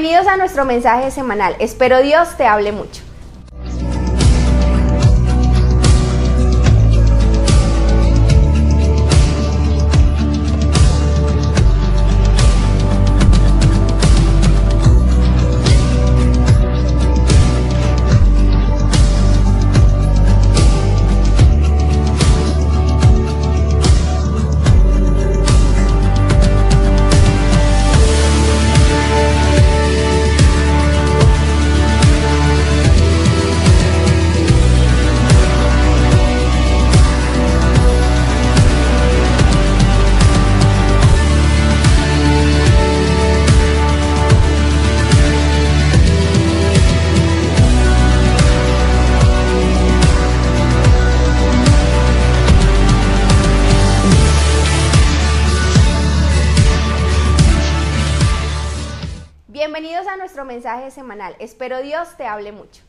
Bienvenidos a nuestro mensaje semanal. Espero Dios te hable mucho. Semanal. Espero Dios te hable mucho.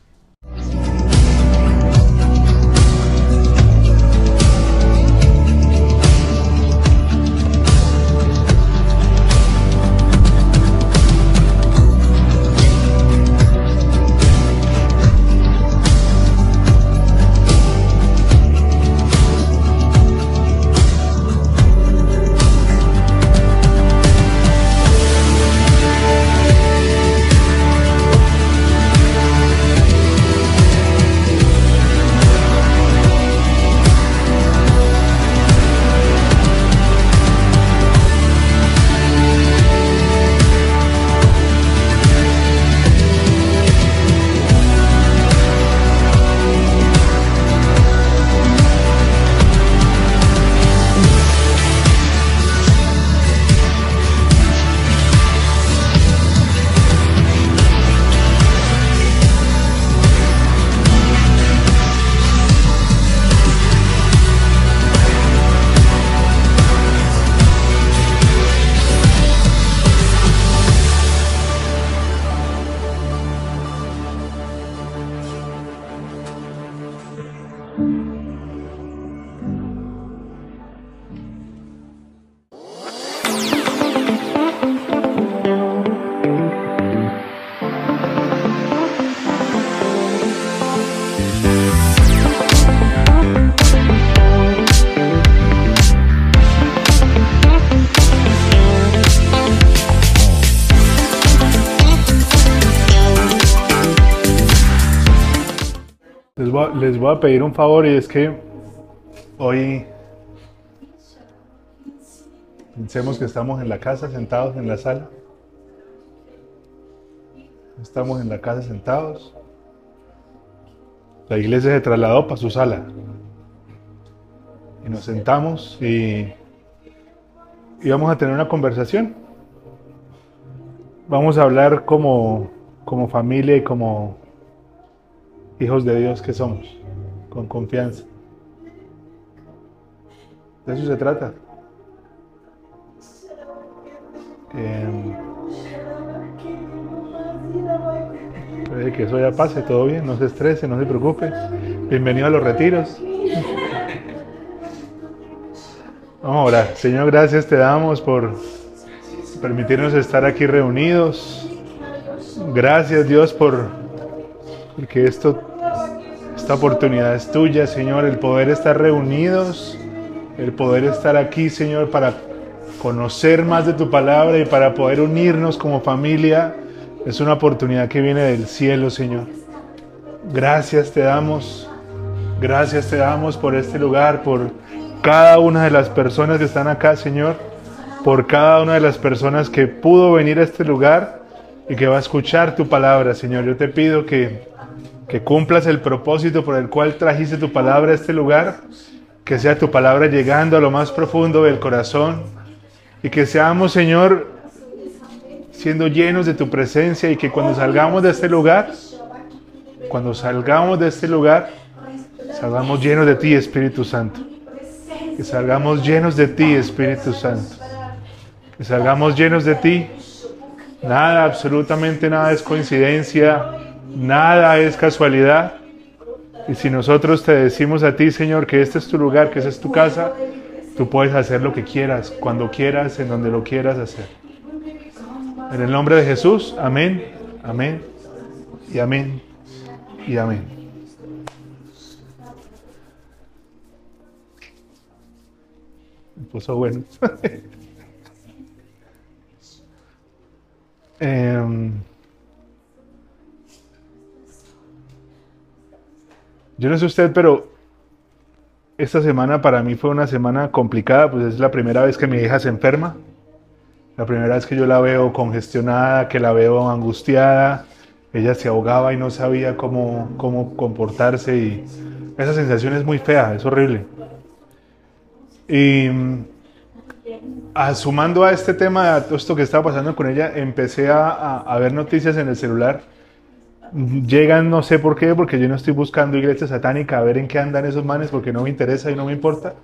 Voy, a, pedir un favor y es que hoy pensemos que estamos en la casa sentados en la sala. Estamos en la casa sentados. La iglesia se trasladó para su sala. Y nos sentamos y, vamos a tener una conversación. Vamos a hablar como, como familia y como hijos de Dios que somos, con confianza. De eso se trata. Eh, que eso ya pase, todo bien, no se estrese, no se preocupe. Bienvenido a los retiros. Vamos a orar. Señor, gracias te damos por permitirnos estar aquí reunidos. Gracias Dios por porque esto esta oportunidad es tuya, Señor, el poder estar reunidos, el poder estar aquí, Señor, para conocer más de tu palabra y para poder unirnos como familia. Es una oportunidad que viene del cielo, Señor. Gracias te damos, gracias te damos por este lugar, por cada una de las personas que están acá, Señor, por cada una de las personas que pudo venir a este lugar y que va a escuchar tu palabra, Señor. Yo te pido que que cumplas el propósito por el cual trajiste tu palabra a este lugar, que sea tu palabra llegando a lo más profundo del corazón y que seamos, Señor, siendo llenos de tu presencia y que cuando salgamos de este lugar, cuando salgamos de este lugar, salgamos llenos de ti, Espíritu Santo. Que salgamos llenos de ti, Espíritu Santo. Que salgamos llenos de ti. Nada, absolutamente nada es coincidencia Nada es casualidad. Y si nosotros te decimos a ti, Señor, que este es tu lugar, que esa es tu casa, tú puedes hacer lo que quieras, cuando quieras, en donde lo quieras hacer. En el nombre de Jesús, amén, amén y amén y amén. Puso bueno. Em, yo no sé usted, pero esta semana para mí fue una semana complicada, pues es la primera vez que mi hija se enferma. La primera vez que yo la veo congestionada, que la veo angustiada, ella se ahogaba y no sabía cómo, cómo comportarse y esa sensación es muy fea, es horrible. Y sumando a este tema, a esto que estaba pasando con ella, empecé a, a, ver noticias en el celular. Llegan, no sé por qué, porque yo no estoy buscando iglesia satánica a ver en qué andan esos manes, porque no me interesa y no me importa.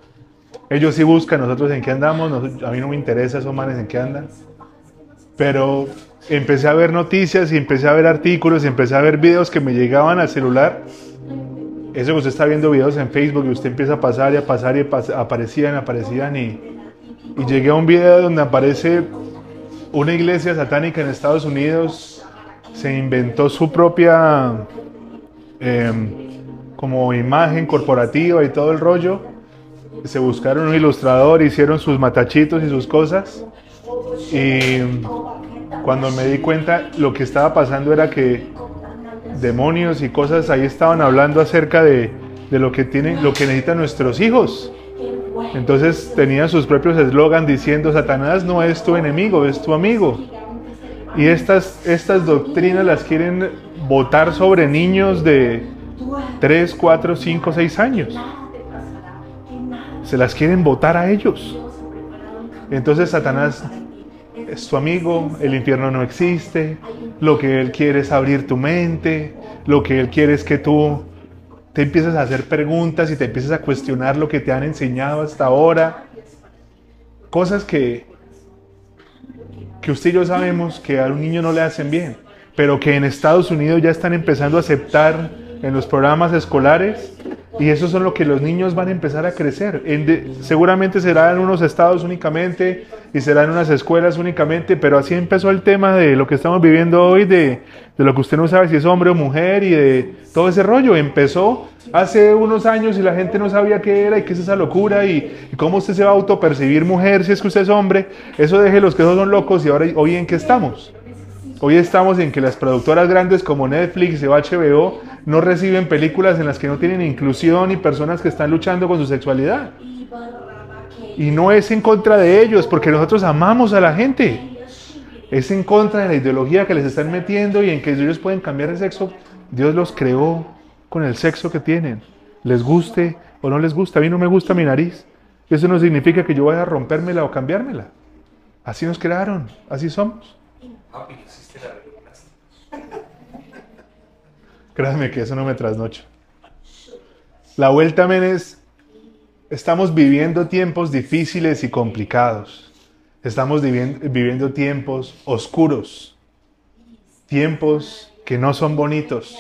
Ellos sí buscan, nosotros en qué andamos, a mí no me interesa esos manes en qué andan. Pero empecé a ver noticias y empecé a ver artículos y empecé a ver videos que me llegaban al celular. Eso que usted está viendo videos en Facebook y usted empieza a pasar y a pasar y aparecían, aparecían y, y llegué a un video donde aparece una iglesia satánica en Estados Unidos, se inventó su propia em, como imagen corporativa y todo el rollo. Se buscaron un ilustrador, hicieron sus matachitos y sus cosas. Y cuando me di cuenta, lo que estaba pasando era que demonios y cosas ahí estaban hablando acerca de, de lo que tienen, lo que necesitan nuestros hijos. Entonces tenían sus propios eslogan diciendo, Satanás no es tu enemigo, es tu amigo. Y estas, estas doctrinas las quieren votar sobre niños de 3, 4, 5, 6 años. Se las quieren votar a ellos. Entonces Satanás es tu amigo, el infierno no existe, lo que él quiere es abrir tu mente, lo que él quiere es que tú te empiezas a hacer preguntas y te empiezas a cuestionar lo que te han enseñado hasta ahora. Cosas que, que usted y yo sabemos que a un niño no le hacen bien, pero que en Estados Unidos ya están empezando a aceptar en los programas escolares y eso son lo que los niños van a empezar a crecer. seguramente será en unos estados únicamente y será en unas escuelas únicamente, pero así empezó el tema de lo que estamos viviendo hoy, de, lo que usted no sabe si es hombre o mujer y de todo ese rollo. Empezó hace unos años y la gente no sabía qué era y qué es esa locura y, cómo usted se va a autopercibir mujer si es que usted es hombre. Eso deje los que son locos y ahora hoy en qué estamos. Hoy estamos en que las productoras grandes como Netflix o HBO no reciben películas en las que no tienen inclusión y personas que están luchando con su sexualidad. Y no es en contra de ellos, porque nosotros amamos a la gente. Es en contra de la ideología que les están metiendo y en que ellos pueden cambiar de sexo. Dios los creó con el sexo que tienen. Les guste o no les gusta. A mí no me gusta mi nariz. Eso no significa que yo vaya a rompérmela o cambiármela. Así nos crearon, así somos. Créanme que eso no me trasnocho. La vuelta también es, estamos viviendo tiempos difíciles y complicados. Estamos viviendo, tiempos oscuros. Tiempos que no son bonitos.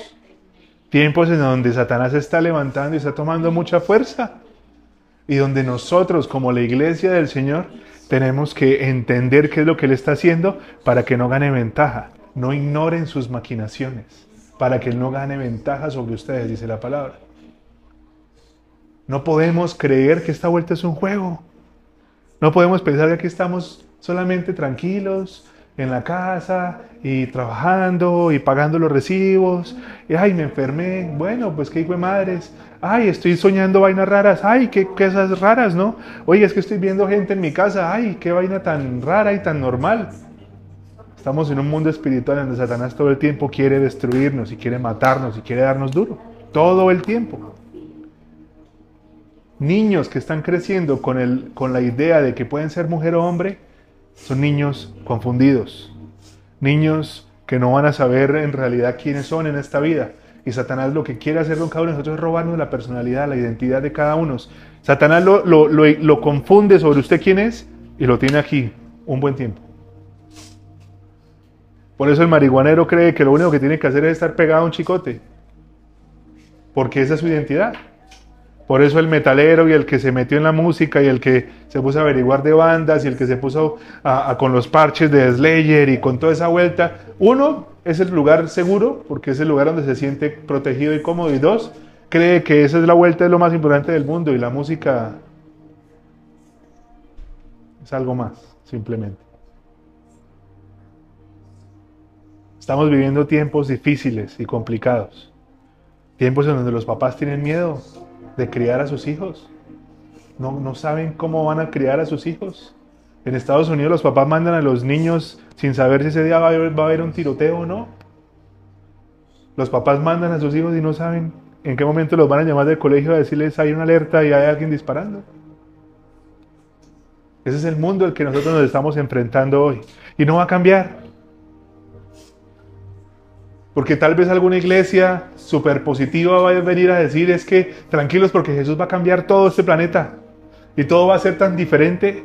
Tiempos en donde Satanás está levantando y está tomando mucha fuerza. Y donde nosotros, como la iglesia del Señor, tenemos que entender qué es lo que Él está haciendo para que no gane ventaja. No ignoren sus maquinaciones, para que Él no gane ventaja sobre ustedes, dice la palabra. No podemos creer que esta vuelta es un juego. No podemos pensar que aquí estamos solamente tranquilos, en la casa y trabajando y pagando los recibos. Y ay, me enfermé. Bueno, pues qué hijo de madres. Ay, estoy soñando vainas raras. Ay, qué cosas raras, ¿no? Oye, es que estoy viendo gente en mi casa. Ay, qué vaina tan rara y tan normal. Estamos en un mundo espiritual donde Satanás todo el tiempo quiere destruirnos y quiere matarnos y quiere darnos duro. Todo el tiempo. Niños que están creciendo con, el, con la idea de que pueden ser mujer o hombre, son niños confundidos, niños que no van a saber en realidad quiénes son en esta vida. Y Satanás lo que quiere hacer con cada uno de nosotros es robarnos la personalidad, la identidad de cada uno. Satanás lo, lo, lo, confunde sobre usted quién es y lo tiene aquí un buen tiempo. Por eso el marihuanero cree que lo único que tiene que hacer es estar pegado a un chicote. Porque esa es su identidad. Por eso el metalero y el que se metió en la música y el que se puso a averiguar de bandas y el que se puso con los parches de Slayer y con toda esa vuelta, uno es el lugar seguro porque es el lugar donde se siente protegido y cómodo y dos, cree que esa es la vuelta de lo más importante del mundo y la música es algo más, simplemente. Estamos viviendo tiempos difíciles y complicados. Tiempos en donde los papás tienen miedo de criar a sus hijos. No, no saben cómo van a criar a sus hijos. En Estados Unidos los papás mandan a los niños sin saber si ese día va a haber, va a haber un tiroteo o no. Los papás mandan a sus hijos y no saben en qué momento los van a llamar del colegio a decirles hay una alerta y hay alguien disparando. Ese es el mundo al que nosotros nos estamos enfrentando hoy. Y no va a cambiar. Porque tal vez alguna iglesia súper positiva va a venir a decir es que tranquilos porque Jesús va a cambiar todo este planeta y todo va a ser tan diferente.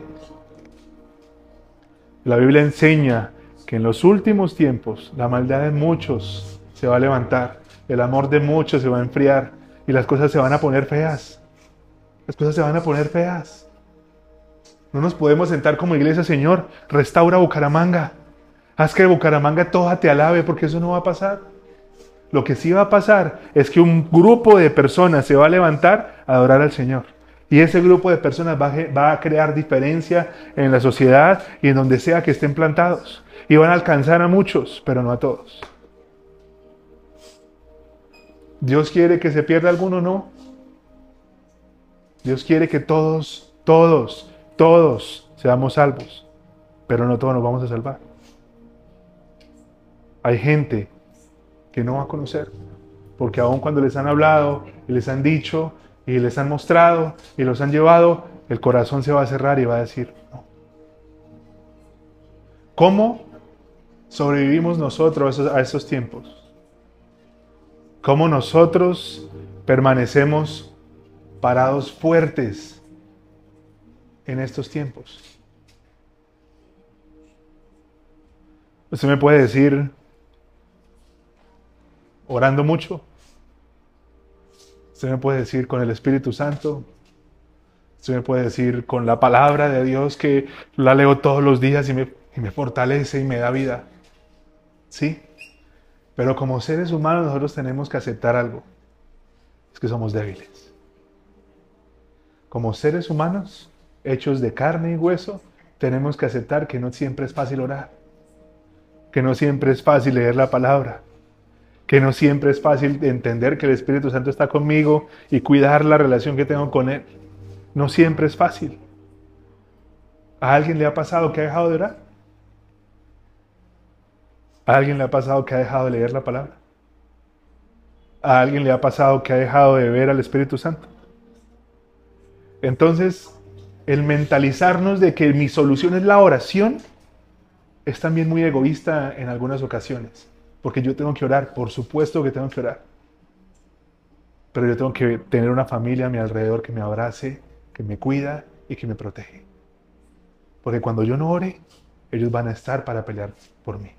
La Biblia enseña que en los últimos tiempos la maldad de muchos se va a levantar, el amor de muchos se va a enfriar y las cosas se van a poner feas. Las cosas se van a poner feas. No nos podemos sentar como iglesia, Señor, restaura Bucaramanga. Haz que Bucaramanga toda te alabe porque eso no va a pasar. Lo que sí va a pasar es que un grupo de personas se va a levantar a adorar al Señor. Y ese grupo de personas va a, crear diferencia en la sociedad y en donde sea que estén plantados. Y van a alcanzar a muchos, pero no a todos. Dios quiere que se pierda alguno, no. Dios quiere que todos, todos, todos seamos salvos, pero no todos nos vamos a salvar. Hay gente que no va a conocer, porque aun cuando les han hablado y les han dicho y les han mostrado y los han llevado, el corazón se va a cerrar y va a decir, no. ¿Cómo sobrevivimos nosotros a esos tiempos? ¿Cómo nosotros permanecemos parados fuertes en estos tiempos? Usted me puede decir, orando mucho. Usted me puede decir con el Espíritu Santo. Usted me puede decir con la palabra de Dios que la leo todos los días y me, y me fortalece y me da vida. Sí. Pero como seres humanos nosotros tenemos que aceptar algo. Es que somos débiles. Como seres humanos, hechos de carne y hueso, tenemos que aceptar que no siempre es fácil orar. Que no siempre es fácil leer la palabra que no siempre es fácil entender que el Espíritu Santo está conmigo y cuidar la relación que tengo con Él. No siempre es fácil. ¿A alguien le ha pasado que ha dejado de orar? ¿A alguien le ha pasado que ha dejado de leer la palabra? ¿A alguien le ha pasado que ha dejado de ver al Espíritu Santo? Entonces, el mentalizarnos de que mi solución es la oración es también muy egoísta en algunas ocasiones. Porque yo tengo que orar, por supuesto que tengo que orar. Pero yo tengo que tener una familia a mi alrededor que me abrace, que me cuida y que me protege. Porque cuando yo no ore, ellos van a estar para pelear por mí.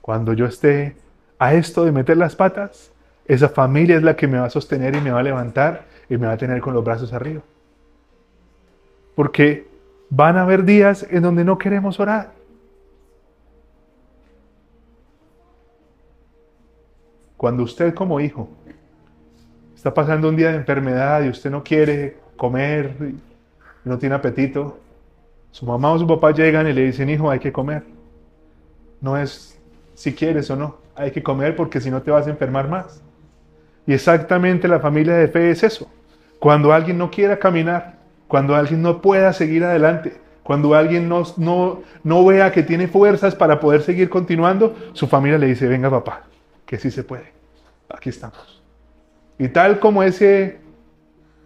Cuando yo esté a esto de meter las patas, esa familia es la que me va a sostener y me va a levantar y me va a tener con los brazos arriba. Porque van a haber días en donde no queremos orar. Cuando usted como hijo está pasando un día de enfermedad y usted no quiere comer, y no tiene apetito, su mamá o su papá llegan y le dicen, hijo, hay que comer. No es si quieres o no, hay que comer porque si no te vas a enfermar más. Y exactamente la familia de fe es eso. Cuando alguien no quiera caminar, cuando alguien no pueda seguir adelante, cuando alguien no, no, no vea que tiene fuerzas para poder seguir continuando, su familia le dice, venga papá, que sí se puede. Aquí estamos. Y tal como ese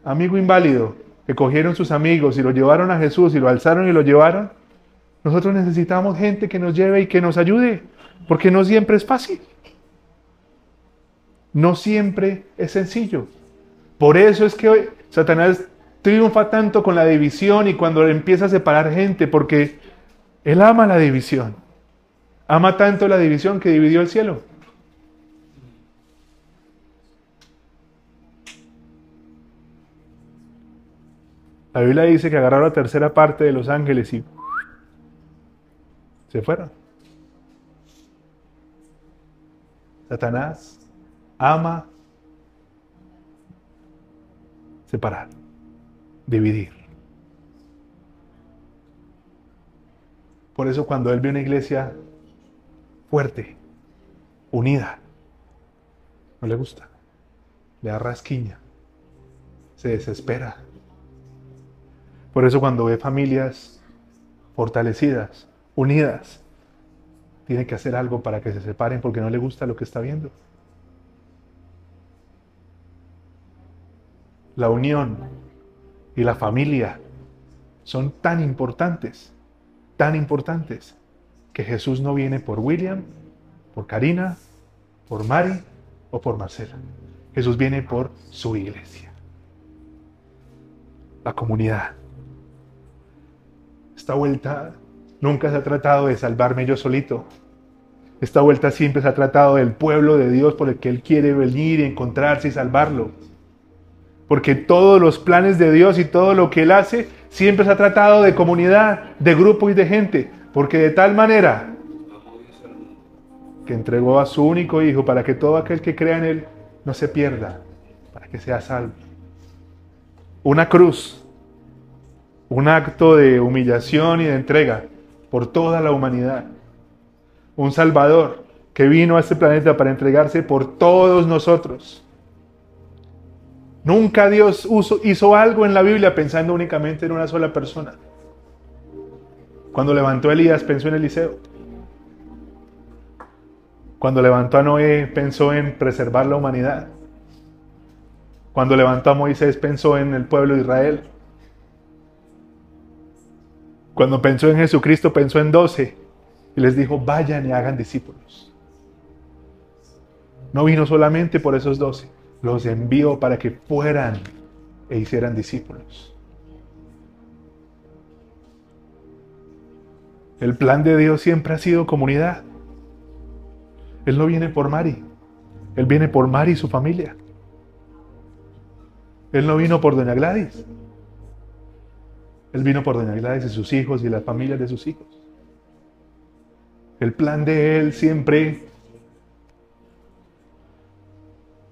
amigo inválido que cogieron sus amigos y lo llevaron a Jesús y lo alzaron y lo llevaron, nosotros necesitamos gente que nos lleve y que nos ayude, porque no siempre es fácil. No siempre es sencillo. Por eso es que Satanás triunfa tanto con la división y cuando empieza a separar gente, porque él ama la división. Ama tanto la división que dividió el cielo. La Biblia dice que agarraron la tercera parte de los ángeles y se fueron. Satanás ama separar, dividir. Por eso cuando él ve una iglesia fuerte, unida, no le gusta, le da rasquiña, se desespera. Por eso cuando ve familias fortalecidas, unidas, tiene que hacer algo para que se separen porque no le gusta lo que está viendo. La unión y la familia son tan importantes, tan importantes, que Jesús no viene por William, por Karina, por Mari o por Marcela. Jesús viene por su iglesia, la comunidad. Esta vuelta nunca se ha tratado de salvarme yo solito. Esta vuelta siempre se ha tratado del pueblo de Dios por el que Él quiere venir y encontrarse y salvarlo. Porque todos los planes de Dios y todo lo que Él hace siempre se ha tratado de comunidad, de grupo y de gente. Porque de tal manera que entregó a su único Hijo para que todo aquel que crea en Él no se pierda, para que sea salvo. Una cruz, un acto de humillación y de entrega por toda la humanidad. Un Salvador que vino a este planeta para entregarse por todos nosotros. Nunca Dios hizo algo en la Biblia pensando únicamente en una sola persona. Cuando levantó a Elías pensó en Eliseo. Cuando levantó a Noé pensó en preservar la humanidad. Cuando levantó a Moisés pensó en el pueblo de Israel. Cuando pensó en Jesucristo pensó en doce y les dijo, vayan y hagan discípulos. No vino solamente por esos doce, los envió para que fueran e hicieran discípulos. El plan de Dios siempre ha sido comunidad. Él no viene por Mari, Él viene por Mari y su familia. Él no vino por Doña Gladys. Él vino por Doña Gladys y sus hijos y las familias de sus hijos. El plan de Él siempre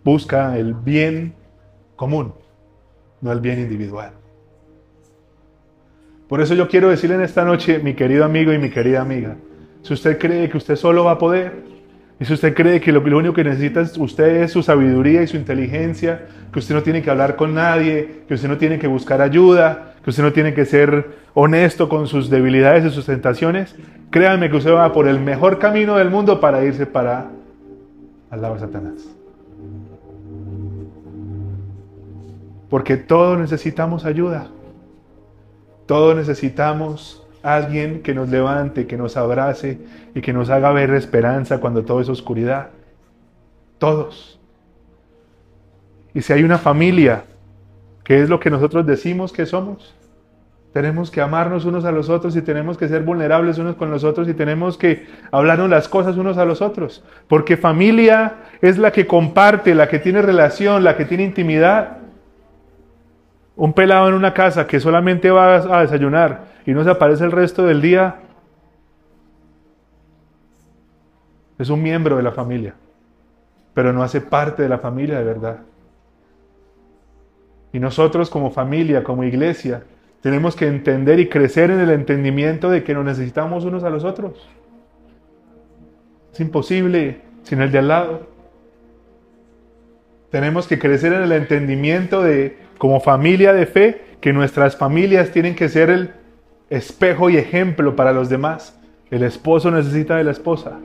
busca el bien común, no el bien individual. Por eso yo quiero decirle en esta noche, mi querido amigo y mi querida amiga, si usted cree que usted solo va a poder, y si usted cree que lo, único que necesita usted es su sabiduría y su inteligencia, que usted no tiene que hablar con nadie, que usted no tiene que buscar ayuda, que usted no tiene que ser honesto con sus debilidades y sus tentaciones, créanme que usted va por el mejor camino del mundo para irse para al lado de Satanás. Porque todos necesitamos ayuda. Todos necesitamos alguien que nos levante, que nos abrace y que nos haga ver esperanza cuando todo es oscuridad. Todos. Y si hay una familia, que es lo que nosotros decimos que somos, tenemos que amarnos unos a los otros y tenemos que ser vulnerables unos con los otros y tenemos que hablarnos las cosas unos a los otros. Porque familia es la que comparte, la que tiene relación, la que tiene intimidad. Un pelado en una casa que solamente va a desayunar y no se aparece el resto del día, es un miembro de la familia, pero no hace parte de la familia de verdad. Y nosotros como familia, como iglesia, tenemos que entender y crecer en el entendimiento de que nos necesitamos unos a los otros. Es imposible sin el de al lado. Tenemos que crecer en el entendimiento de como familia de fe, que nuestras familias tienen que ser el espejo y ejemplo para los demás. El esposo necesita de la esposa.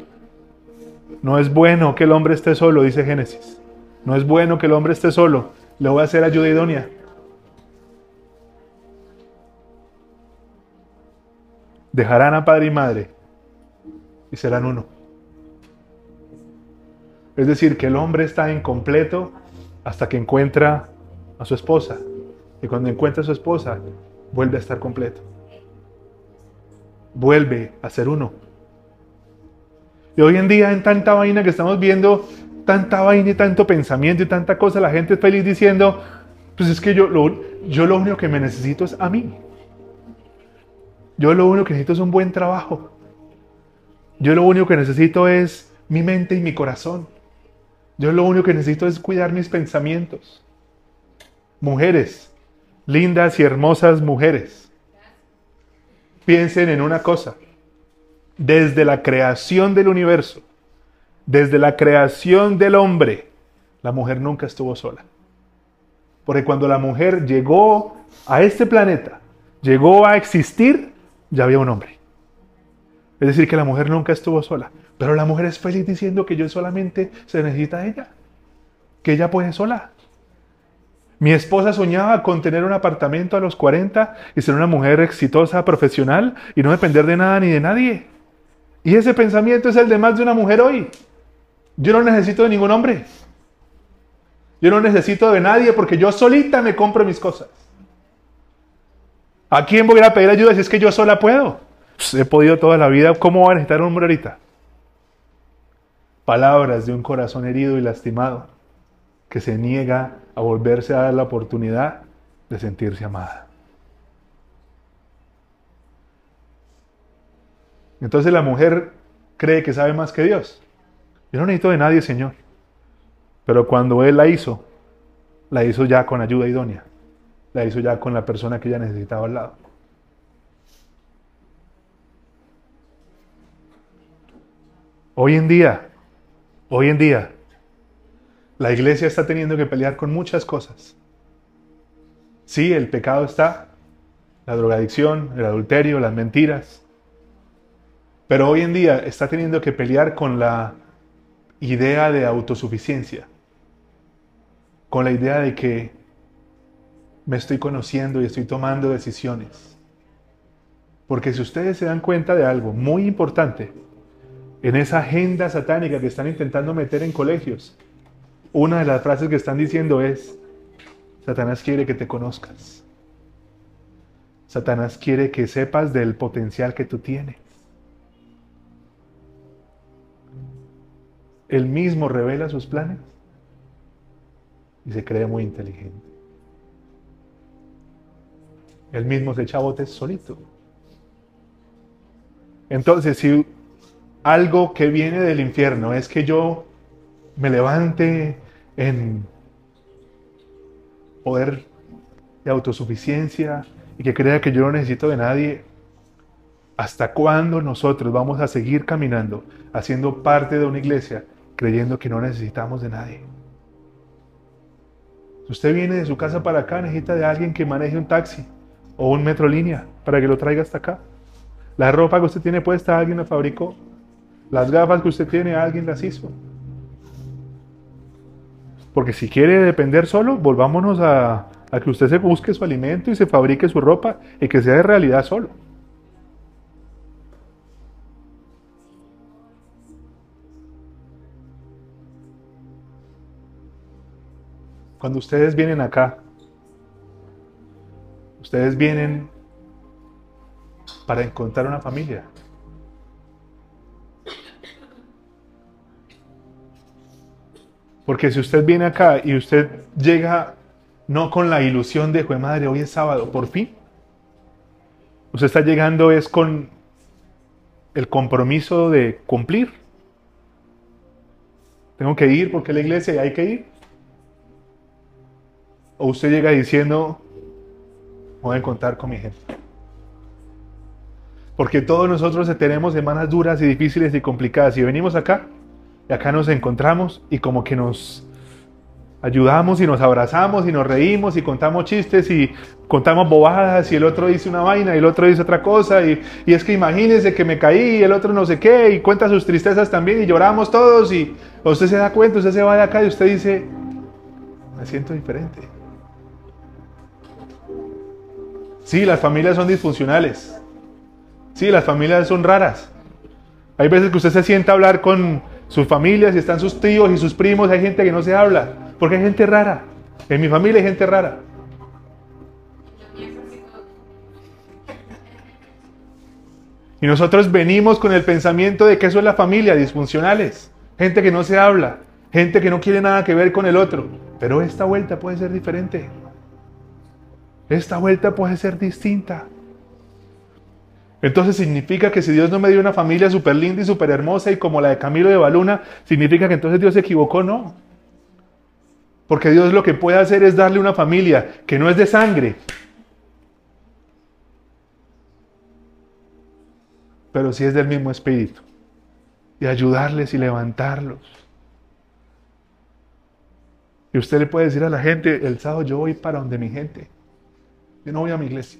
No es bueno que el hombre esté solo, dice Génesis. No es bueno que el hombre esté solo. Le voy a hacer ayuda idónea. Dejarán a padre y madre y serán uno. Es decir, que el hombre está incompleto hasta que encuentra a su esposa. Y cuando encuentra a su esposa, vuelve a estar completo. Vuelve a ser uno. Y hoy en día en tanta vaina que estamos viendo, tanta vaina y tanto pensamiento y tanta cosa, la gente es feliz diciendo, pues es que yo, yo lo único que me necesito es a mí. Yo lo único que necesito es un buen trabajo. Yo lo único que necesito es mi mente y mi corazón. Yo lo único que necesito es cuidar mis pensamientos. Mujeres, lindas y hermosas mujeres, piensen en una cosa. Desde la creación del universo, desde la creación del hombre, la mujer nunca estuvo sola. Porque cuando la mujer llegó a este planeta, llegó a existir, ya había un hombre. Es decir, que la mujer nunca estuvo sola. Pero la mujer es feliz diciendo que yo solamente se necesita a ella. Que ella puede sola. Mi esposa soñaba con tener un apartamento a los 40 y ser una mujer exitosa, profesional y no depender de nada ni de nadie. Y ese pensamiento es el de más de una mujer hoy. Yo no necesito de ningún hombre. Yo no necesito de nadie porque yo solita me compro mis cosas. ¿A quién voy a pedir ayuda si es que yo sola puedo? Pues, he podido toda la vida. ¿Cómo va a necesitar un hombre ahorita? Palabras de un corazón herido y lastimado que se niega a volverse a dar la oportunidad de sentirse amada. Entonces la mujer cree que sabe más que Dios. Yo no necesito de nadie, Señor. Pero cuando Él la hizo, la hizo ya con ayuda idónea. La hizo ya con la persona que ella necesitaba al lado. Hoy en día, hoy en día, la iglesia está teniendo que pelear con muchas cosas. Sí, el pecado está, la drogadicción, el adulterio, las mentiras. Pero hoy en día está teniendo que pelear con la idea de autosuficiencia, con la idea de que me estoy conociendo y estoy tomando decisiones. Porque si ustedes se dan cuenta de algo muy importante en esa agenda satánica que están intentando meter en colegios, una de las frases que están diciendo es, Satanás quiere que te conozcas. Satanás quiere que sepas del potencial que tú tienes. Él mismo revela sus planes y se cree muy inteligente. Él mismo se echa botes solito. Entonces, si algo que viene del infierno es que yo me levante en poder de autosuficiencia y que crea que yo no necesito de nadie, ¿hasta cuándo nosotros vamos a seguir caminando haciendo parte de una iglesia creyendo que no necesitamos de nadie? Si usted viene de su casa para acá, necesita de alguien que maneje un taxi o un metrolínea para que lo traiga hasta acá. La ropa que usted tiene puesta, alguien la fabricó. Las gafas que usted tiene, alguien las hizo. Porque si quiere depender solo, volvámonos a, que usted se busque su alimento y se fabrique su ropa y que sea de realidad solo. Cuando ustedes vienen acá, ustedes vienen para encontrar una familia. Porque si usted viene acá y usted llega no con la ilusión de, fue madre, hoy es sábado, por fin. Usted está llegando es con el compromiso de cumplir. Tengo que ir porque la iglesia hay que ir. O usted llega diciendo, voy a encontrar con mi gente. Porque todos nosotros tenemos semanas duras y difíciles y complicadas. Y venimos acá y acá nos encontramos y como que nos ayudamos y nos abrazamos y nos reímos y contamos chistes y contamos bobadas y el otro dice una vaina y el otro dice otra cosa y, y es que imagínense que me caí y el otro no sé qué y cuenta sus tristezas también y lloramos todos y usted se da cuenta, usted se va de acá y usted dice, me siento diferente. Sí, las familias son disfuncionales. Sí, las familias son raras. Hay veces que usted se sienta a hablar con sus familias y están sus tíos y sus primos, hay gente que no se habla, porque hay gente rara. En mi familia hay gente rara. Y nosotros venimos con el pensamiento de que eso es la familia, disfuncionales. Gente que no se habla, gente que no quiere nada que ver con el otro. Pero esta vuelta puede ser diferente. Esta vuelta puede ser distinta. Entonces significa que si Dios no me dio una familia súper linda y súper hermosa y como la de Camilo de Baluna, significa que entonces Dios se equivocó, no. Porque Dios lo que puede hacer es darle una familia que no es de sangre, pero sí es del mismo espíritu. Y ayudarles y levantarlos. Y usted le puede decir a la gente, el sábado yo voy para donde mi gente. Yo no voy a mi iglesia.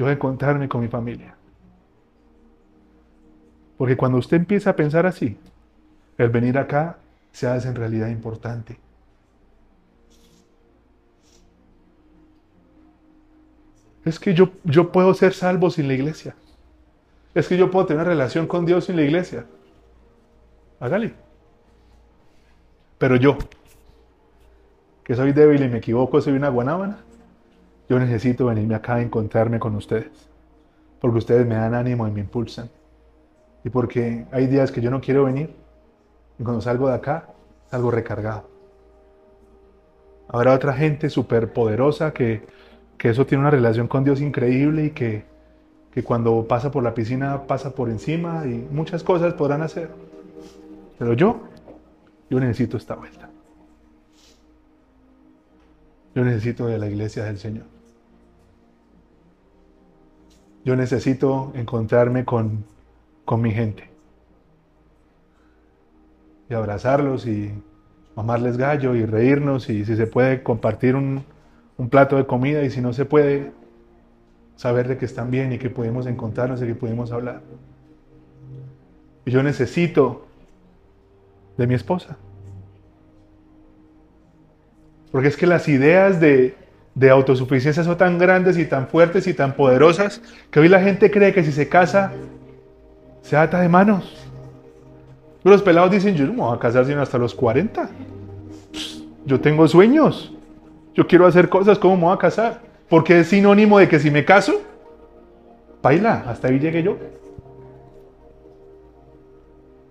Yo a encontrarme con mi familia. Porque cuando usted empieza a pensar así, el venir acá se hace en realidad importante. Es que yo, yo puedo ser salvo sin la iglesia. Es que yo puedo tener una relación con Dios sin la iglesia. Hágale. Pero yo, que soy débil y me equivoco, soy una guanábana, yo necesito venirme acá a encontrarme con ustedes. Porque ustedes me dan ánimo y me impulsan. Y porque hay días que yo no quiero venir. Y cuando salgo de acá, salgo recargado. Habrá otra gente súper poderosa que, que eso tiene una relación con Dios increíble y que, que cuando pasa por la piscina pasa por encima y muchas cosas podrán hacer. Pero yo, yo necesito esta vuelta. Yo necesito de la iglesia del Señor. Yo necesito encontrarme con, con mi gente. Y abrazarlos y mamarles gallo y reírnos y si se puede compartir un, un plato de comida y si no se puede, saber de que están bien y que podemos encontrarnos y que podemos hablar. Y yo necesito de mi esposa. Porque es que las ideas de, de autosuficiencia son tan grandes y tan fuertes y tan poderosas que hoy la gente cree que si se casa, se ata de manos. Los pelados dicen, yo no me voy a casar sino hasta los 40. Yo tengo sueños. Yo quiero hacer cosas, ¿cómo me voy a casar? Porque es sinónimo de que si me caso, baila, hasta ahí llegué yo.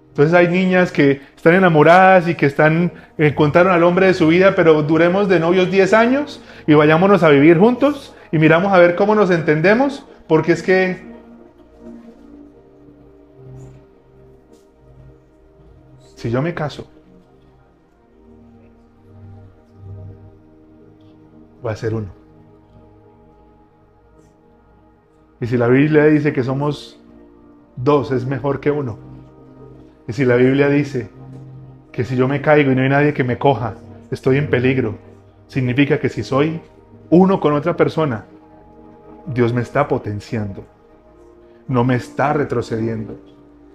Entonces hay niñas que están enamoradas y que están encontraron al hombre de su vida, pero duremos de novios 10 años y vayámonos a vivir juntos y miramos a ver cómo nos entendemos, porque es que si yo me caso, va a ser uno. Y si la Biblia dice que somos dos, es mejor que uno. Y si la Biblia dice que si yo me caigo y no hay nadie que me coja, estoy en peligro, significa que si soy uno con otra persona, Dios me está potenciando. No me está retrocediendo.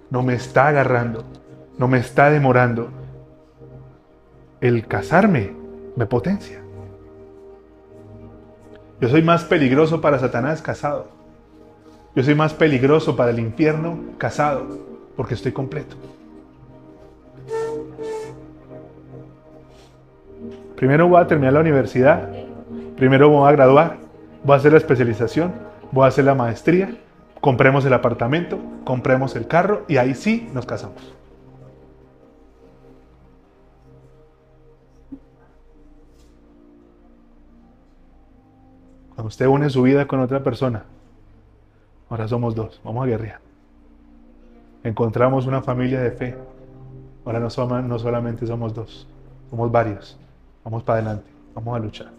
No me está agarrando. No me está demorando. El casarme me potencia. Yo soy más peligroso para Satanás casado. Yo soy más peligroso para el infierno casado porque estoy completo. Primero voy a terminar la universidad, primero voy a graduar, voy a hacer la especialización, voy a hacer la maestría, compremos el apartamento, compremos el carro y ahí sí nos casamos. Cuando usted une su vida con otra persona, Ahora somos dos, vamos a guerrear. Encontramos una familia de fe. Ahora no, no solamente somos dos, somos varios. Vamos para adelante, vamos a luchar.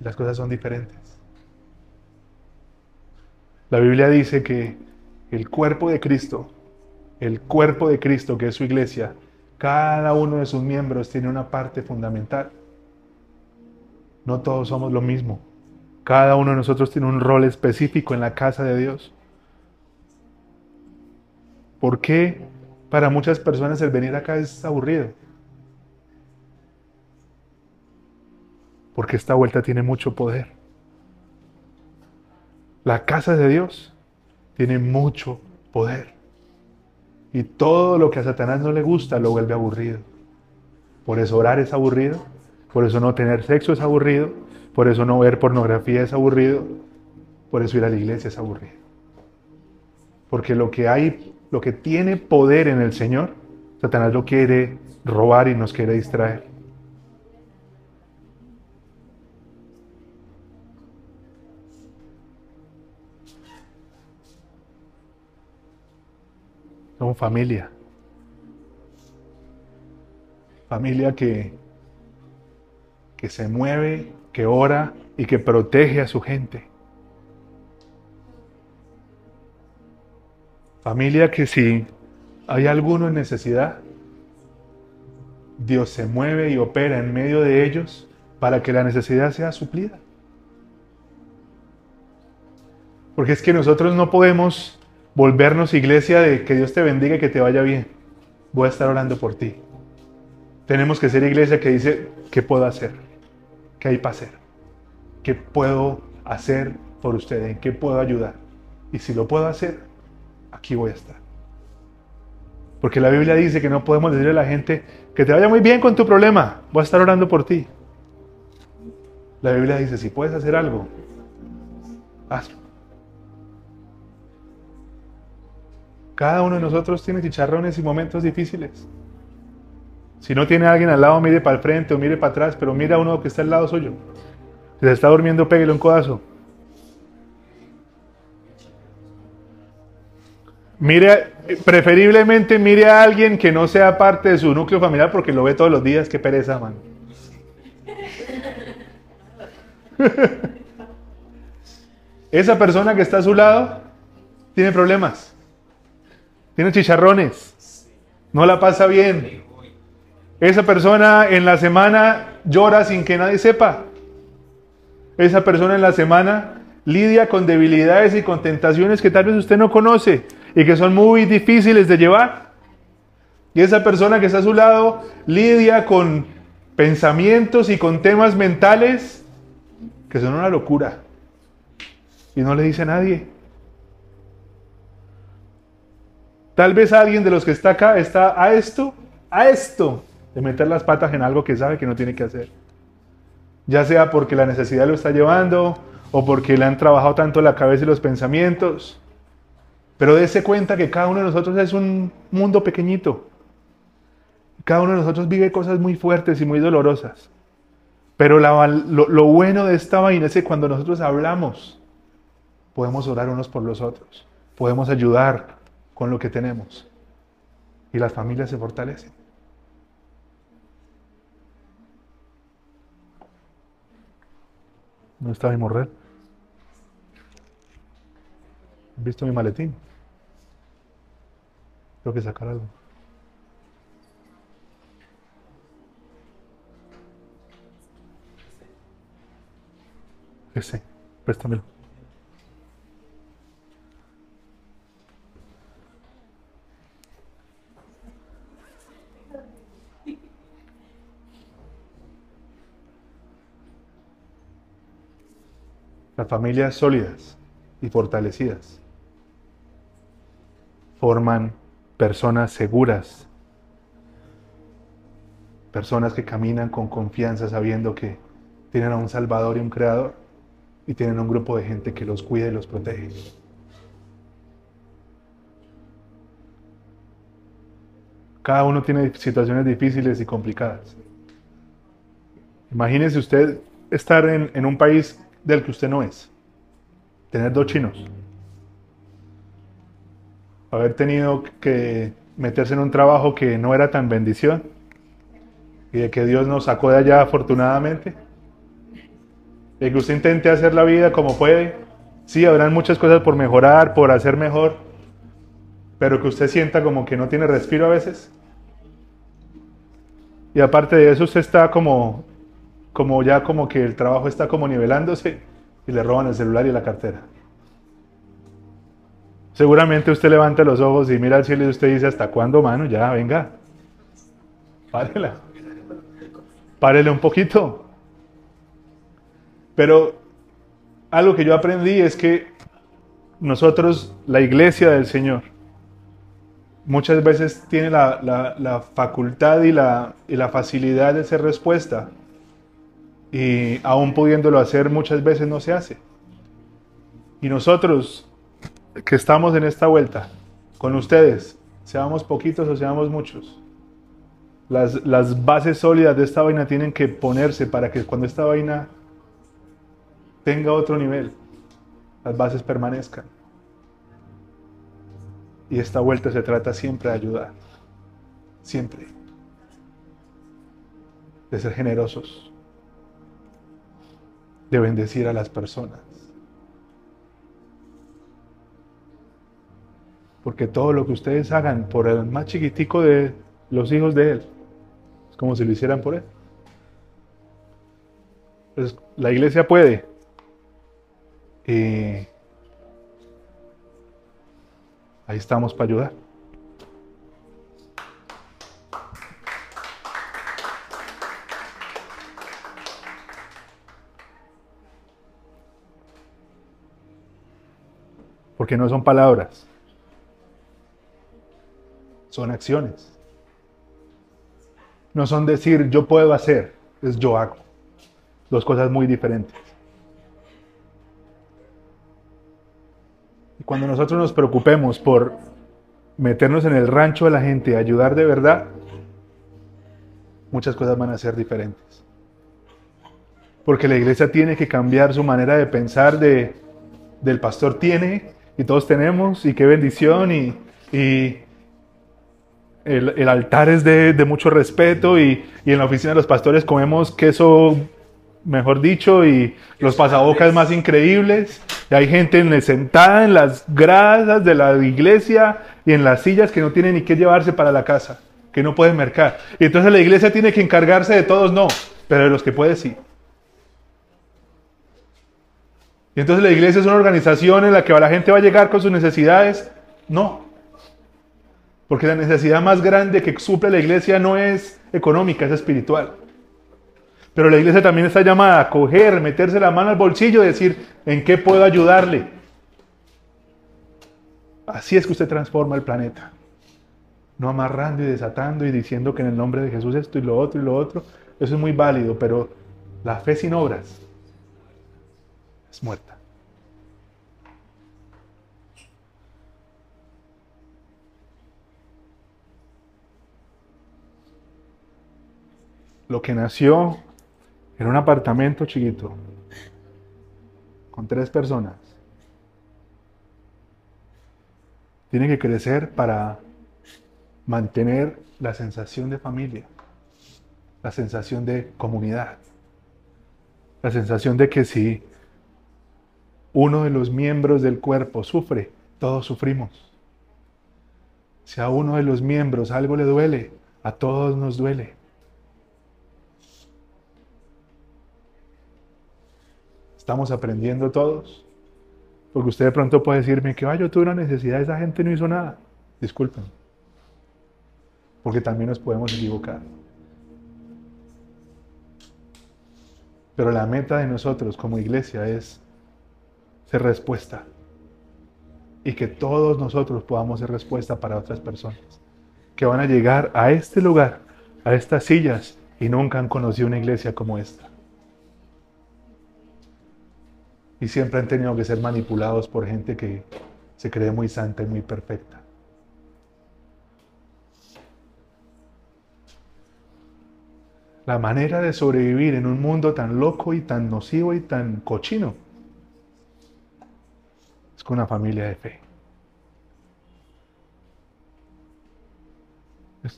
Las cosas son diferentes. La Biblia dice que el cuerpo de Cristo, el cuerpo de Cristo que es su iglesia, cada uno de sus miembros tiene una parte fundamental. No todos somos lo mismo. Cada uno de nosotros tiene un rol específico en la casa de Dios. ¿Por qué para muchas personas el venir acá es aburrido? Porque esta vuelta tiene mucho poder. La casa de Dios tiene mucho poder. Y todo lo que a Satanás no le gusta lo vuelve aburrido. Por eso orar es aburrido, por eso no tener sexo es aburrido, por eso no ver pornografía es aburrido. Por eso ir a la iglesia es aburrido. Porque lo que hay, lo que tiene poder en el Señor, Satanás lo quiere robar y nos quiere distraer. Somos familia. Familia que, que se mueve, que ora y que protege a su gente. Familia que si hay alguno en necesidad, Dios se mueve y opera en medio de ellos para que la necesidad sea suplida. Porque es que nosotros no podemos volvernos iglesia de que Dios te bendiga y que te vaya bien. Voy a estar orando por ti. Tenemos que ser iglesia que dice, ¿qué puedo hacer? ¿Qué hay para hacer? ¿Qué puedo hacer por usted? ¿En qué puedo ayudar? Y si lo puedo hacer, aquí voy a estar. Porque la Biblia dice que no podemos decirle a la gente que te vaya muy bien con tu problema, voy a estar orando por ti. La Biblia dice, si puedes hacer algo, hazlo. Cada uno de nosotros tiene chicharrones y momentos difíciles. Si no tiene a alguien al lado, mire para el frente o mire para atrás, pero mira a uno que está al lado suyo. Si se está durmiendo, pégale un codazo. Mire, preferiblemente mire a alguien que no sea parte de su núcleo familiar porque lo ve todos los días. Qué pereza, man. Esa persona que está a su lado tiene problemas. Tiene chicharrones. No la pasa bien. Esa persona en la semana llora sin que nadie sepa. Esa persona en la semana lidia con debilidades y con tentaciones que tal vez usted no conoce y que son muy difíciles de llevar. Y esa persona que está a su lado lidia con pensamientos y con temas mentales que son una locura. Y no le dice a nadie. Tal vez alguien de los que está acá está a esto, a esto, de meter las patas en algo que sabe que no tiene que hacer. Ya sea porque la necesidad lo está llevando o porque le han trabajado tanto la cabeza y los pensamientos. Pero dése cuenta que cada uno de nosotros es un mundo pequeñito. Cada uno de nosotros vive cosas muy fuertes y muy dolorosas. Pero lo, lo, bueno de esta vaina es que cuando nosotros hablamos, podemos orar unos por los otros. Podemos ayudar con lo que tenemos. Y las familias se fortalecen. ¿No está mi morrer? ¿Han visto mi maletín? Tengo que sacar algo. Ese, préstamelo. Las familias sólidas y fortalecidas forman personas seguras, personas que caminan con confianza sabiendo que tienen a un Salvador y un Creador y tienen un grupo de gente que los cuida y los protege. Cada uno tiene situaciones difíciles y complicadas. Imagínese usted estar en, en un país del que usted no es. Tener dos chinos. Haber tenido que meterse en un trabajo que no era tan bendición y de que Dios nos sacó de allá afortunadamente. De que usted intente hacer la vida como puede. Sí, habrán muchas cosas por mejorar, por hacer mejor, pero que usted sienta como que no tiene respiro a veces. Y aparte de eso, usted está como como ya como que el trabajo está como nivelándose y le roban el celular y la cartera. Seguramente usted levanta los ojos y mira al cielo y usted dice, ¿hasta cuándo, mano? Ya, venga. Párela. Párele un poquito. Pero algo que yo aprendí es que nosotros, la iglesia del Señor, muchas veces tiene la, facultad y la, y la facilidad de ser respuesta y aún pudiéndolo hacer muchas veces no se hace. Y nosotros que estamos en esta vuelta con ustedes, seamos poquitos o seamos muchos, las, las bases sólidas de esta vaina tienen que ponerse para que cuando esta vaina tenga otro nivel, las bases permanezcan. Y esta vuelta se trata siempre de ayudar. Siempre. De ser generosos. De bendecir a las personas. Porque todo lo que ustedes hagan por el más chiquitico de los hijos de Él, es como si lo hicieran por Él. Pues la iglesia puede. Y ahí estamos para ayudar. Porque no son palabras, son acciones. No son decir yo puedo hacer, es yo hago. Dos cosas muy diferentes. Y cuando nosotros nos preocupemos por meternos en el rancho de la gente, ayudar de verdad, muchas cosas van a ser diferentes. Porque la iglesia tiene que cambiar su manera de pensar de, del pastor tiene y todos tenemos y qué bendición y, y el, el, altar es de, de mucho respeto y, y, en la oficina de los pastores comemos queso, mejor dicho, y los pasabocas más increíbles. Y hay gente en, sentada en las gradas de la iglesia y en las sillas que no tienen ni qué llevarse para la casa, que no pueden mercar. Y entonces la iglesia tiene que encargarse de todos, no, pero de los que puede sí. Y entonces la iglesia es una organización en la que la gente va a llegar con sus necesidades. No. Porque la necesidad más grande que suple la iglesia no es económica, es espiritual. Pero la iglesia también está llamada a coger, meterse la mano al bolsillo y decir, ¿en qué puedo ayudarle? Así es que usted transforma el planeta. No amarrando y desatando y diciendo que en el nombre de Jesús esto y lo otro y lo otro. Eso es muy válido, pero la fe sin obras es muerta. Lo que nació en un apartamento chiquito, con tres personas, tiene que crecer para mantener la sensación de familia, la sensación de comunidad, la sensación de que si uno de los miembros del cuerpo sufre, todos sufrimos. Si a uno de los miembros algo le duele, a todos nos duele. Estamos aprendiendo todos. Porque usted de pronto puede decirme que yo tuve una necesidad, esa gente no hizo nada. Disculpen. Porque también nos podemos equivocar. Pero la meta de nosotros como iglesia es ser respuesta. Y que todos nosotros podamos ser respuesta para otras personas. Que van a llegar a este lugar, a estas sillas, y nunca han conocido una iglesia como esta. Y siempre han tenido que ser manipulados por gente que se cree muy santa y muy perfecta. La manera de sobrevivir en un mundo tan loco y tan nocivo y tan cochino es con una familia de fe.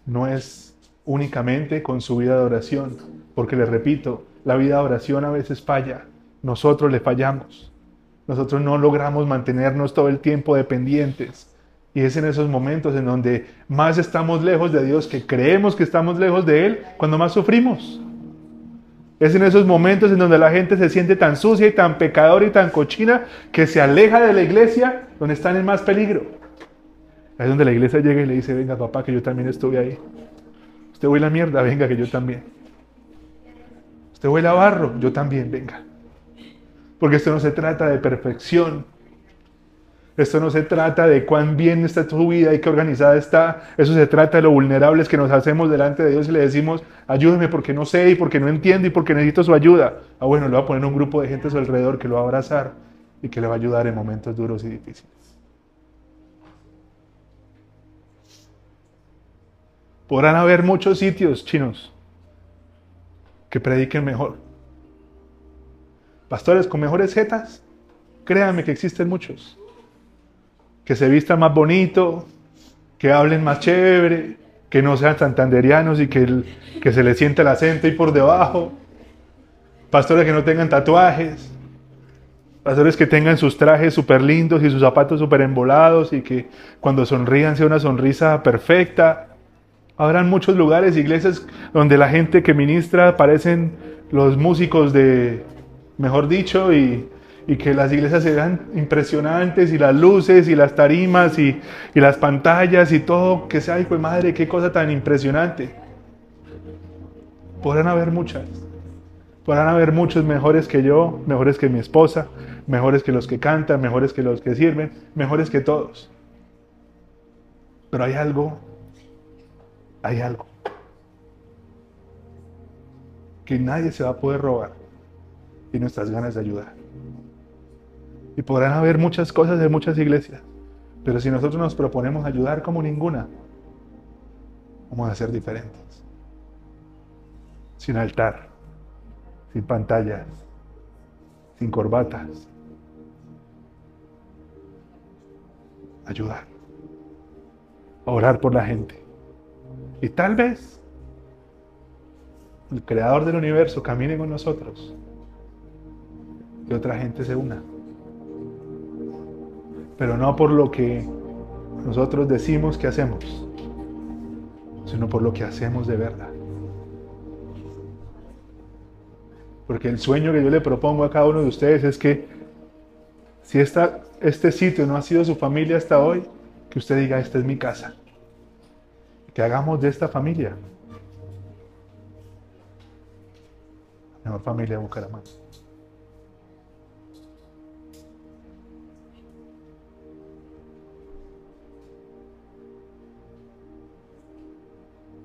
No es únicamente con su vida de oración, porque les repito, la vida de oración a veces falla, nosotros le fallamos, nosotros no logramos mantenernos todo el tiempo dependientes. Y es en esos momentos en donde más estamos lejos de Dios, que creemos que estamos lejos de Él, cuando más sufrimos. Es en esos momentos en donde la gente se siente tan sucia y tan pecadora y tan cochina que se aleja de la iglesia, donde están en más peligro. Es donde la iglesia llega y le dice, venga papá, que yo también estuve ahí. Usted huele la mierda, venga, que yo también. Usted huele a barro, yo también, venga. Porque esto no se trata de perfección, esto no se trata de cuán bien está tu vida y qué organizada está. Eso se trata de lo vulnerables que nos hacemos delante de Dios y le decimos, ayúdeme porque no sé y porque no entiendo y porque necesito su ayuda. Ah, bueno, le va a poner un grupo de gente a su alrededor que lo va a abrazar y que le va a ayudar en momentos duros y difíciles. Podrán haber muchos sitios chinos que prediquen mejor. Pastores con mejores jetas, créanme que existen muchos que se vista más bonito, que hablen más chévere, que no sean santanderianos y que, que se les sienta el acento ahí por debajo. Pastores que no tengan tatuajes. Pastores que tengan sus trajes súper lindos y sus zapatos súper embolados y que cuando sonrían sea una sonrisa perfecta. Habrán muchos lugares, iglesias, donde la gente que ministra parecen los músicos de, mejor dicho, y, y que las iglesias se vean impresionantes y las luces y las tarimas y, y las pantallas y todo, que sea, hijo de madre, qué cosa tan impresionante. Podrán haber muchas. Podrán haber muchos mejores que yo, mejores que mi esposa, mejores que los que cantan, mejores que los que sirven, mejores que todos. Pero hay algo, hay algo que nadie se va a poder robar y nuestras ganas de ayudar. Y podrán haber muchas cosas en muchas iglesias, pero si nosotros nos proponemos ayudar como ninguna, vamos a ser diferentes. Sin altar, sin pantallas, sin corbatas. Ayudar. Orar por la gente. Y tal vez el creador del universo camine con nosotros. Y otra gente se una. Pero no por lo que nosotros decimos que hacemos, sino por lo que hacemos de verdad. Porque el sueño que yo le propongo a cada uno de ustedes es que si esta, este sitio no ha sido su familia hasta hoy, que usted diga, esta es mi casa. Que hagamos de esta familia la mejor familia de Bucaramanga.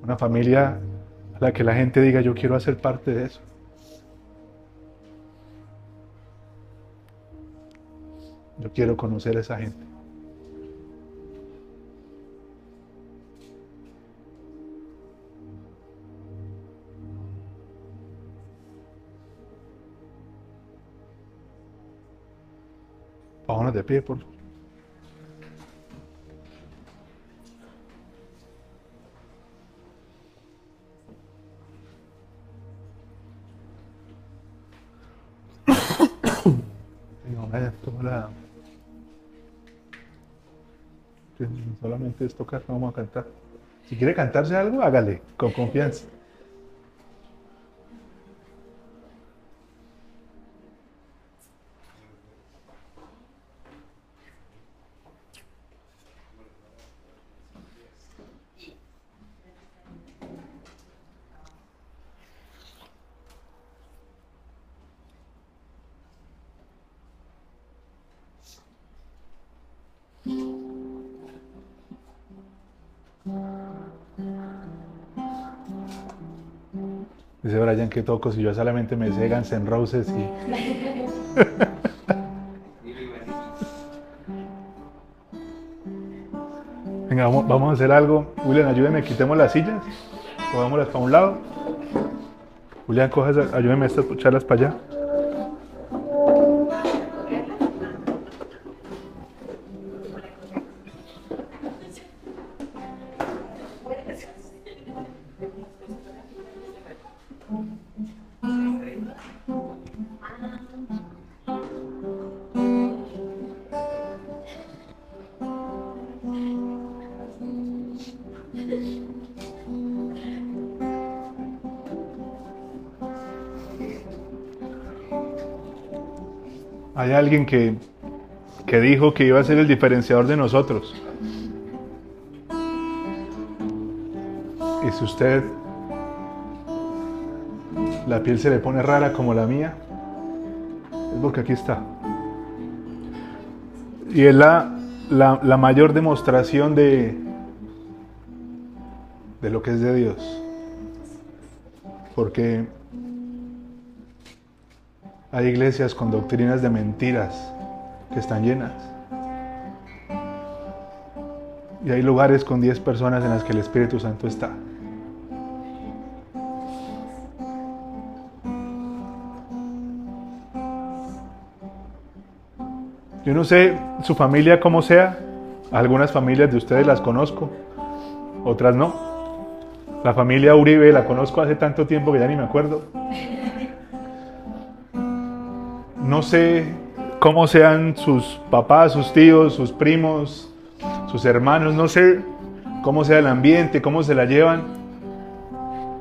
Una familia a la que la gente diga, yo quiero hacer parte de eso. Yo quiero conocer a esa gente. Vámonos de pie, por favor. Venga, vaya, toma la- Sí, Solamente es tocar, vamos a cantar. Si quiere cantarse algo, hágale, con confianza. Dice Brian que toco si yo solamente me sé Guns N' Roses y... Venga, vamos, vamos a hacer algo. William, ayúdeme, quitemos las sillas. Movámoslas para un lado. Julián, coja esa- ayúdeme a estas, para allá. Alguien que, que dijo que iba a ser el diferenciador de nosotros. Y si usted la piel se le pone rara como la mía, es porque aquí está. Y es la, la, la mayor demostración de, de lo que es de Dios. Porque hay iglesias con doctrinas de mentiras que están llenas. Y hay lugares con 10 personas en las que el Espíritu Santo está. Yo no sé su familia cómo sea, Algunas familias de ustedes las conozco, otras no. La familia Uribe la conozco hace tanto tiempo que ya ni me acuerdo. No sé cómo sean sus papás, sus tíos, sus primos, sus hermanos, no sé cómo sea el ambiente, cómo se la llevan.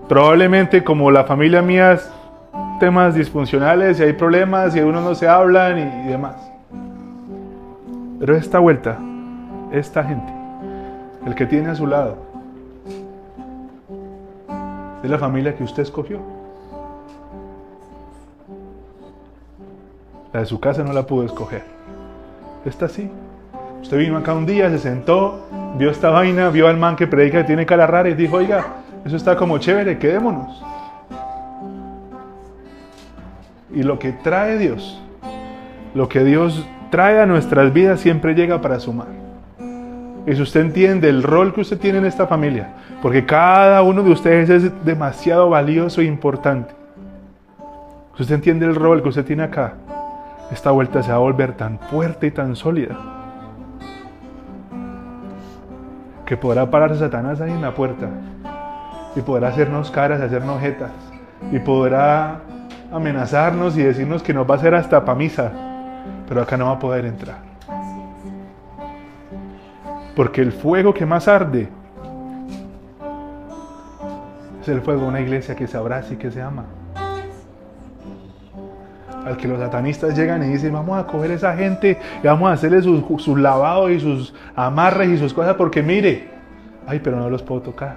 Probablemente como la familia mía, temas disfuncionales y hay problemas y unos no se hablan y, demás. Pero esta vuelta, esta gente, el que tiene a su lado, es la familia que usted escogió. La de su casa no la pudo escoger. Esta sí. Usted vino acá un día, se sentó, vio esta vaina, vio al man que predica que tiene cara rara y dijo, oiga, eso está como chévere, quedémonos. Y lo que trae Dios, lo que Dios trae a nuestras vidas siempre llega para sumar. Y si usted entiende el rol que usted tiene en esta familia, porque cada uno de ustedes es demasiado valioso e importante. Si usted entiende el rol que usted tiene acá, esta vuelta se va a volver tan fuerte y tan sólida que podrá pararse Satanás ahí en la puerta y podrá hacernos caras, hacernos jetas y podrá amenazarnos y decirnos que nos va a hacer hasta pamisa, pero acá no va a poder entrar. Porque el fuego que más arde es el fuego de una iglesia que se abraza y que se ama al que los satanistas llegan y dicen, vamos a coger a esa gente y vamos a hacerle sus, lavados y sus amarres y sus cosas porque mire, ay, pero no los puedo tocar.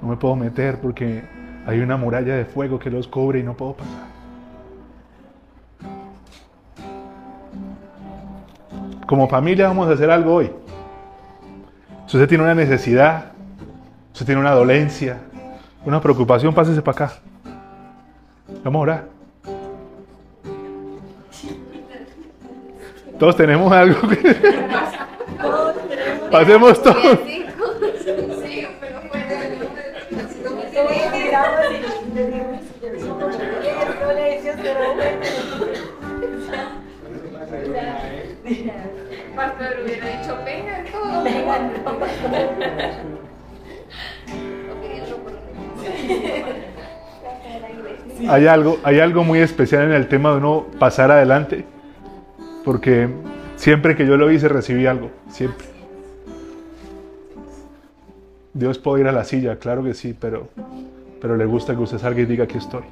No me puedo meter porque hay una muralla de fuego que los cubre y no puedo pasar. Como familia vamos a hacer algo hoy. Si usted tiene una necesidad, si usted tiene una dolencia, una preocupación, pásese para acá. Vamos a orar. Todos tenemos algo que... Pasemos todos. Pastor hubiera dicho, vengan todos. Vengan Hay algo, hay algo muy especial en el tema de uno pasar adelante, porque siempre que yo lo hice recibí algo, siempre. Dios puede ir a la silla, claro que sí, pero, pero le gusta que usted salga y diga que estoy.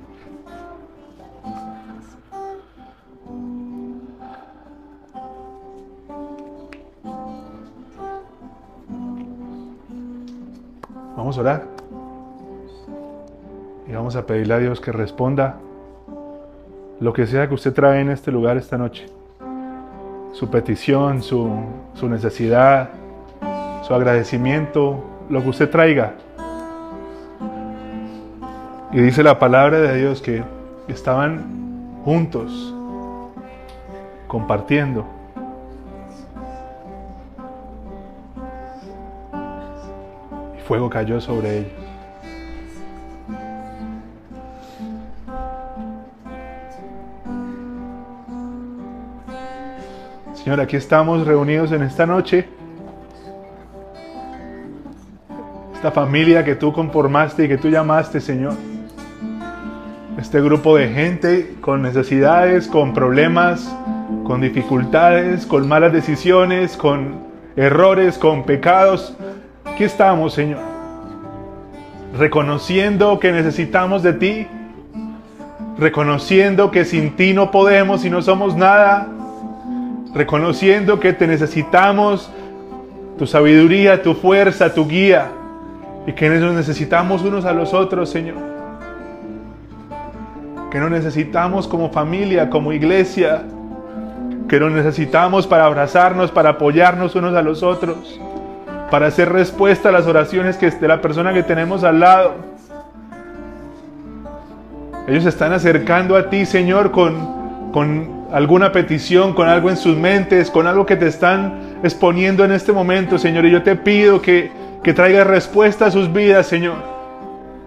Vamos a orar. Y vamos a pedirle a Dios que responda lo que sea que usted trae en este lugar esta noche. Su petición, su, su necesidad, su agradecimiento, lo que usted traiga. Y dice la palabra de Dios que estaban juntos, compartiendo. Y fuego cayó sobre ellos. Señor, aquí estamos reunidos en esta noche. Esta familia que tú conformaste y que tú llamaste, Señor. Este grupo de gente con necesidades, con problemas, con dificultades, con malas decisiones, con errores, con pecados. Aquí estamos, Señor. Reconociendo que necesitamos de ti. Reconociendo que sin ti no podemos y no somos nada reconociendo que te necesitamos, tu sabiduría, tu fuerza, tu guía, y que nos necesitamos unos a los otros, Señor. Que nos necesitamos como familia, como iglesia, que nos necesitamos para abrazarnos, para apoyarnos unos a los otros, para hacer respuesta a las oraciones que de la persona que tenemos al lado. Ellos están acercando a ti, Señor, con, con alguna petición, con algo en sus mentes, con algo que te están exponiendo en este momento, Señor. Y yo te pido que, que traigas respuesta a sus vidas, Señor.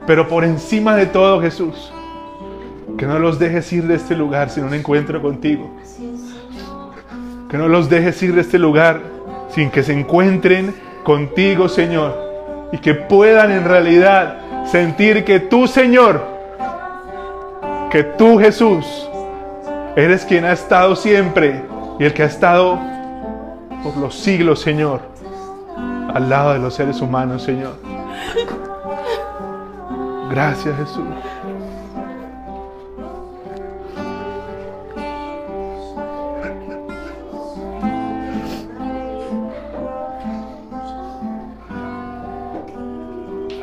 Pero por encima de todo, Jesús, que no los dejes ir de este lugar sin un encuentro contigo. Que no los dejes ir de este lugar sin que se encuentren contigo, Señor. Y que puedan en realidad sentir que tú, Señor, que tú, Jesús, eres quien ha estado siempre y el que ha estado por los siglos, Señor, al lado de los seres humanos, Señor. Gracias, Jesús.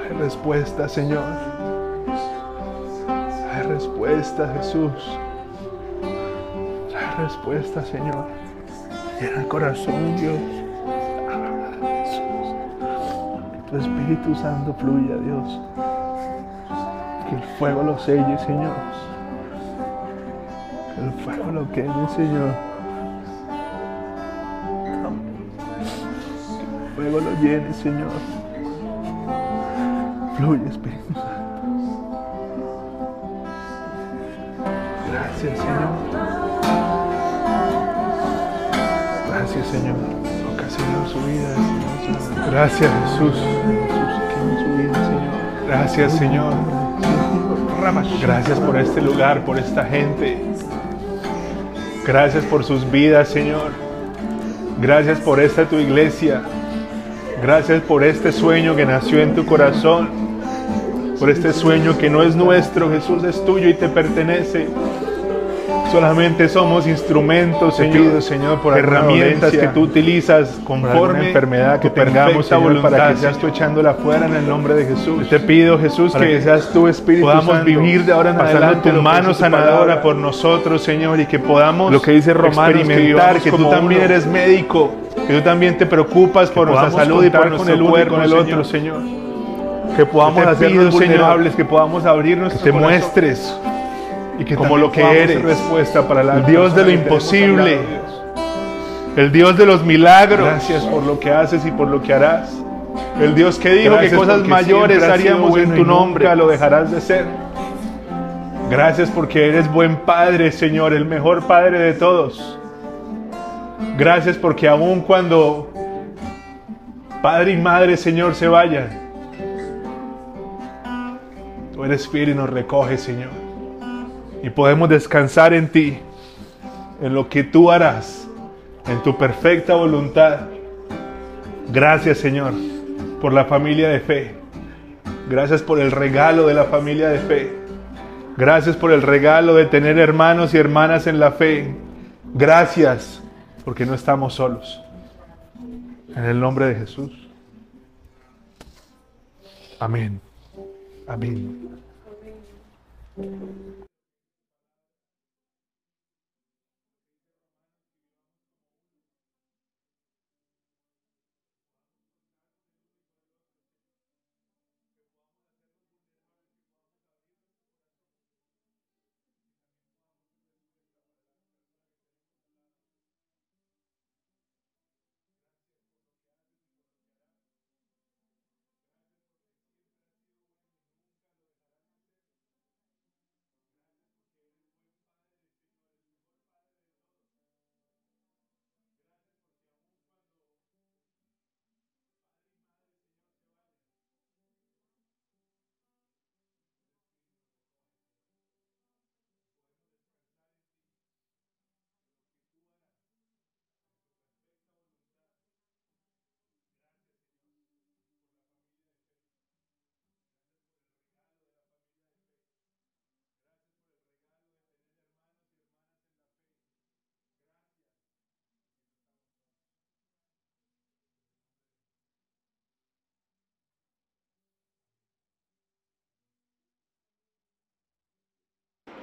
Hay respuesta, Señor. Hay respuesta, Jesús. Respuesta, Señor. Llena el corazón, Dios. Tu Espíritu Santo fluya, Dios. Que el fuego lo selle, Señor. Que el fuego lo queme, Señor. Que el fuego lo llene, Señor. Fluye, Espíritu Santo. Gracias, Señor. Gracias, Señor. Señor, su vida, Señor. Gracias, Jesús. Gracias, Señor. Gracias por este lugar, por esta gente. Gracias por sus vidas, Señor. Gracias por esta tu iglesia. Gracias por este sueño que nació en tu corazón. Por este sueño que no es nuestro, Jesús es tuyo y te pertenece. Solamente somos instrumentos, Señor, pido, Señor, por herramientas que tú utilizas conforme alguna enfermedad que tengamos, Señor, para voluntad, que seas tú echándola fuera en el nombre de Jesús. Te pido, Jesús, Para que, que seas tú, Espíritu podamos Santo, vivir de ahora en pasando adelante tu mano sanadora por nosotros, Señor, y que podamos Lo que dice Romanos, que experimentar vivamos que, tú también uno. eres médico, que tú también te preocupas por nuestra salud y por con nuestro y cuerpo, con el otro, Señor. Que podamos hacernos pido, Señor, vulnerables, que podamos abrir Que nuestro te corazón muestres y que como lo que eres, respuesta para la el Dios de lo imposible. el Dios de los milagros, Gracias por lo que haces y por lo que harás. el Dios que dijo Gracias que cosas mayores haríamos bueno en tu nombre. Nunca lo dejarás de ser. Gracias porque eres buen padre, Señor, el mejor padre de todos. Gracias porque aun cuando padre y madre, Señor, se vayan, tú eres fiel y nos recoges, Señor. Y podemos descansar en ti, en lo que tú harás, en tu perfecta voluntad. Gracias, Señor, por la familia de fe. Gracias por el regalo de la familia de fe. Gracias por el regalo de tener hermanos y hermanas en la fe. Gracias porque no estamos solos. En el nombre de Jesús. Amén. Amén.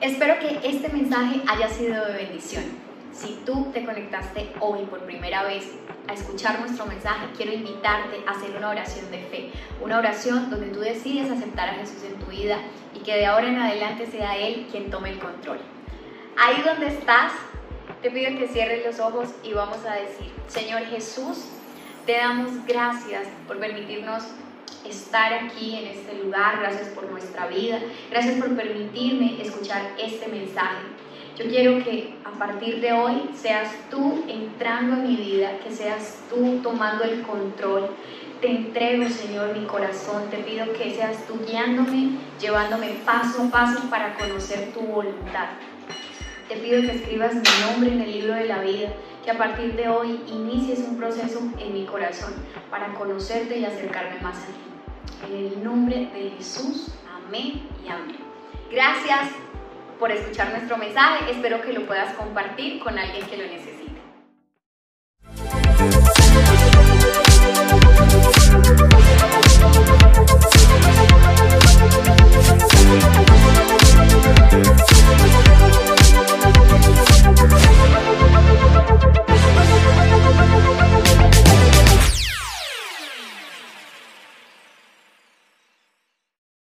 Espero que este mensaje haya sido de bendición. Si tú te conectaste hoy por primera vez a escuchar nuestro mensaje, quiero invitarte a hacer una oración de fe, una oración donde tú decides aceptar a Jesús en tu vida y que de ahora en adelante sea Él quien tome el control. Ahí donde estás, te pido que cierres los ojos y vamos a decir, Señor Jesús, te damos gracias por permitirnos estar aquí en este lugar, gracias por nuestra vida, gracias por permitirme escuchar este mensaje. Yo quiero que a partir de hoy seas tú entrando en mi vida, que seas tú tomando el control. Te entrego, Señor, mi corazón. Te pido que seas tú guiándome, llevándome paso a paso para conocer tu voluntad. Te pido que escribas mi nombre en el libro de la vida, que a partir de hoy inicies un proceso en mi corazón para conocerte y acercarme más a ti. En el nombre de Jesús, amén y amén. Gracias por escuchar nuestro mensaje. Espero que lo puedas compartir con alguien que lo necesite.